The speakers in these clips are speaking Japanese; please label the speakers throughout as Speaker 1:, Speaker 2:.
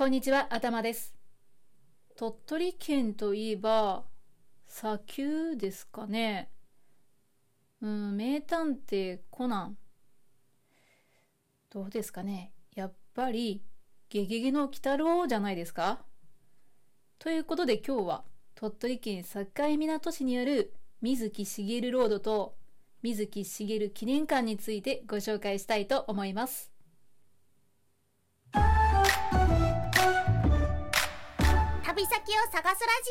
Speaker 1: こんにちは、頭です。鳥取県といえば、砂丘ですかね。うん、名探偵コナン。どうですかね。やっぱり、ゲゲゲの鬼太郎じゃないですかということで今日は、鳥取県境港市にある水木しげるロードと水木しげる記念館についてご紹介したいと思います。
Speaker 2: を探すラジ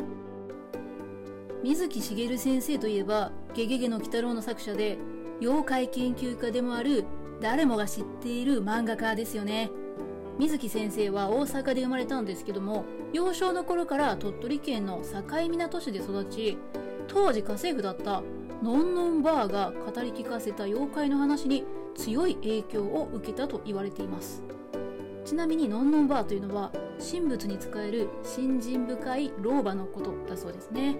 Speaker 2: オ
Speaker 1: 水木しげる先生といえば「ゲゲゲの鬼太郎」の作者で妖怪研究家でもある誰もが知っている漫画家ですよね。水木先生は大阪で生まれたんですけども幼少の頃から鳥取県の境港市で育ち当時家政婦だったのんのんばあが語り聞かせた妖怪の話に強い影響を受けたと言われています。ちなみにのんのんばあというのは神仏に仕える信心深い老婆のことだそうですね。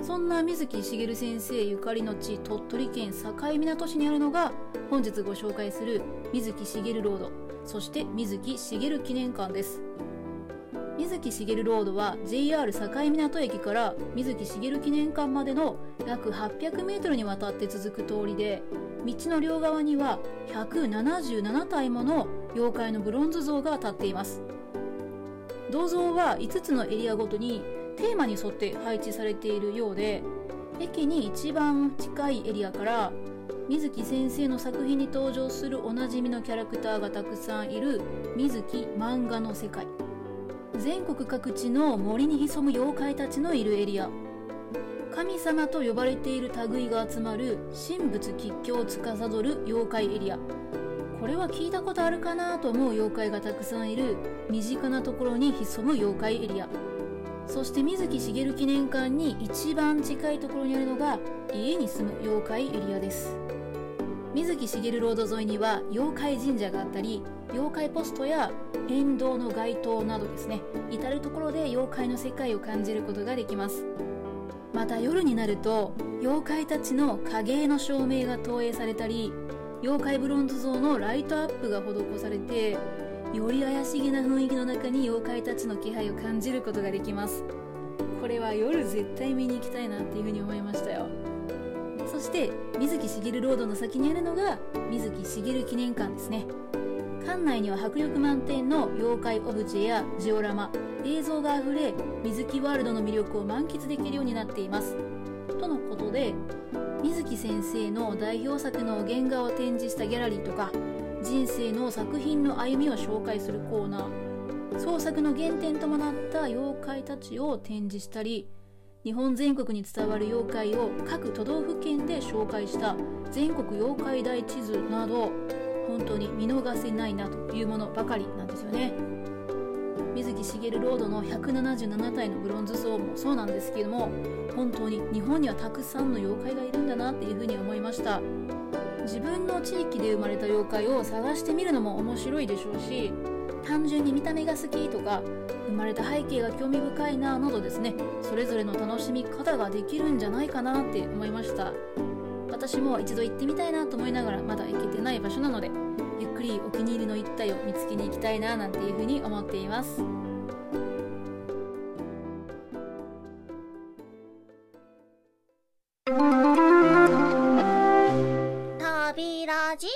Speaker 1: そんな水木しげる先生ゆかりの地鳥取県境港市にあるのが本日ご紹介する水木しげるロードそして水木しげる記念館です。水木しげるロードは JR 境港駅から水木しげる記念館までの約 800m にわたって続く通りで道の両側には177体もの妖怪のブロンズ像が立っています。銅像は5つのエリアごとにテーマに沿って配置されているようで駅に一番近いエリアから水木先生の作品に登場するおなじみのキャラクターがたくさんいる水木漫画の世界。全国各地の森に潜む妖怪たちのいるエリア。神様と呼ばれている類が集まる神仏吉凶を司る妖怪エリア。これは聞いたことあるかなと思う妖怪がたくさんいる。身近なところに潜む妖怪エリア。そして水木しげる記念館に一番近いところにあるのが家に住む妖怪エリアです。水木しげるロード沿いには妖怪神社があったり妖怪ポストや沿道の街灯などですね。至る所で妖怪の世界を感じることができます。また夜になると妖怪たちの影絵の照明が投影されたり妖怪ブロンズ像のライトアップが施されてより怪しげな雰囲気の中に妖怪たちの気配を感じることができます。これは夜絶対見に行きたいなっていうふうに思いましたよ。そして水木しげるロードの先にあるのが水木しげる記念館ですね。館内には迫力満点の妖怪オブジェやジオラマ映像があふれ水木ワールドの魅力を満喫できるようになっています。とのことで水木先生の代表作の原画を展示したギャラリーとか人生の作品の歩みを紹介するコーナー。創作の原点ともなった妖怪たちを展示したり日本全国に伝わる妖怪を各都道府県で紹介した全国妖怪大地図など本当に見逃せないなというものばかりなんですよね。水木しげるロードの177体のブロンズ像もそうなんですけども本当に日本にはたくさんの妖怪がいるんだなっていうふうに思いました。自分の地域で生まれた妖怪を探してみるのも面白いでしょうし単純に見た目が好きとか生まれた背景が興味深いななどですねそれぞれの楽しみ方ができるんじゃないかなって思いました。私も一度行ってみたいなと思いながらまだ行けてない場所なのでゆっくりお気に入りの一体を見つけに行きたいななんていうふうに思っています。旅ラジ？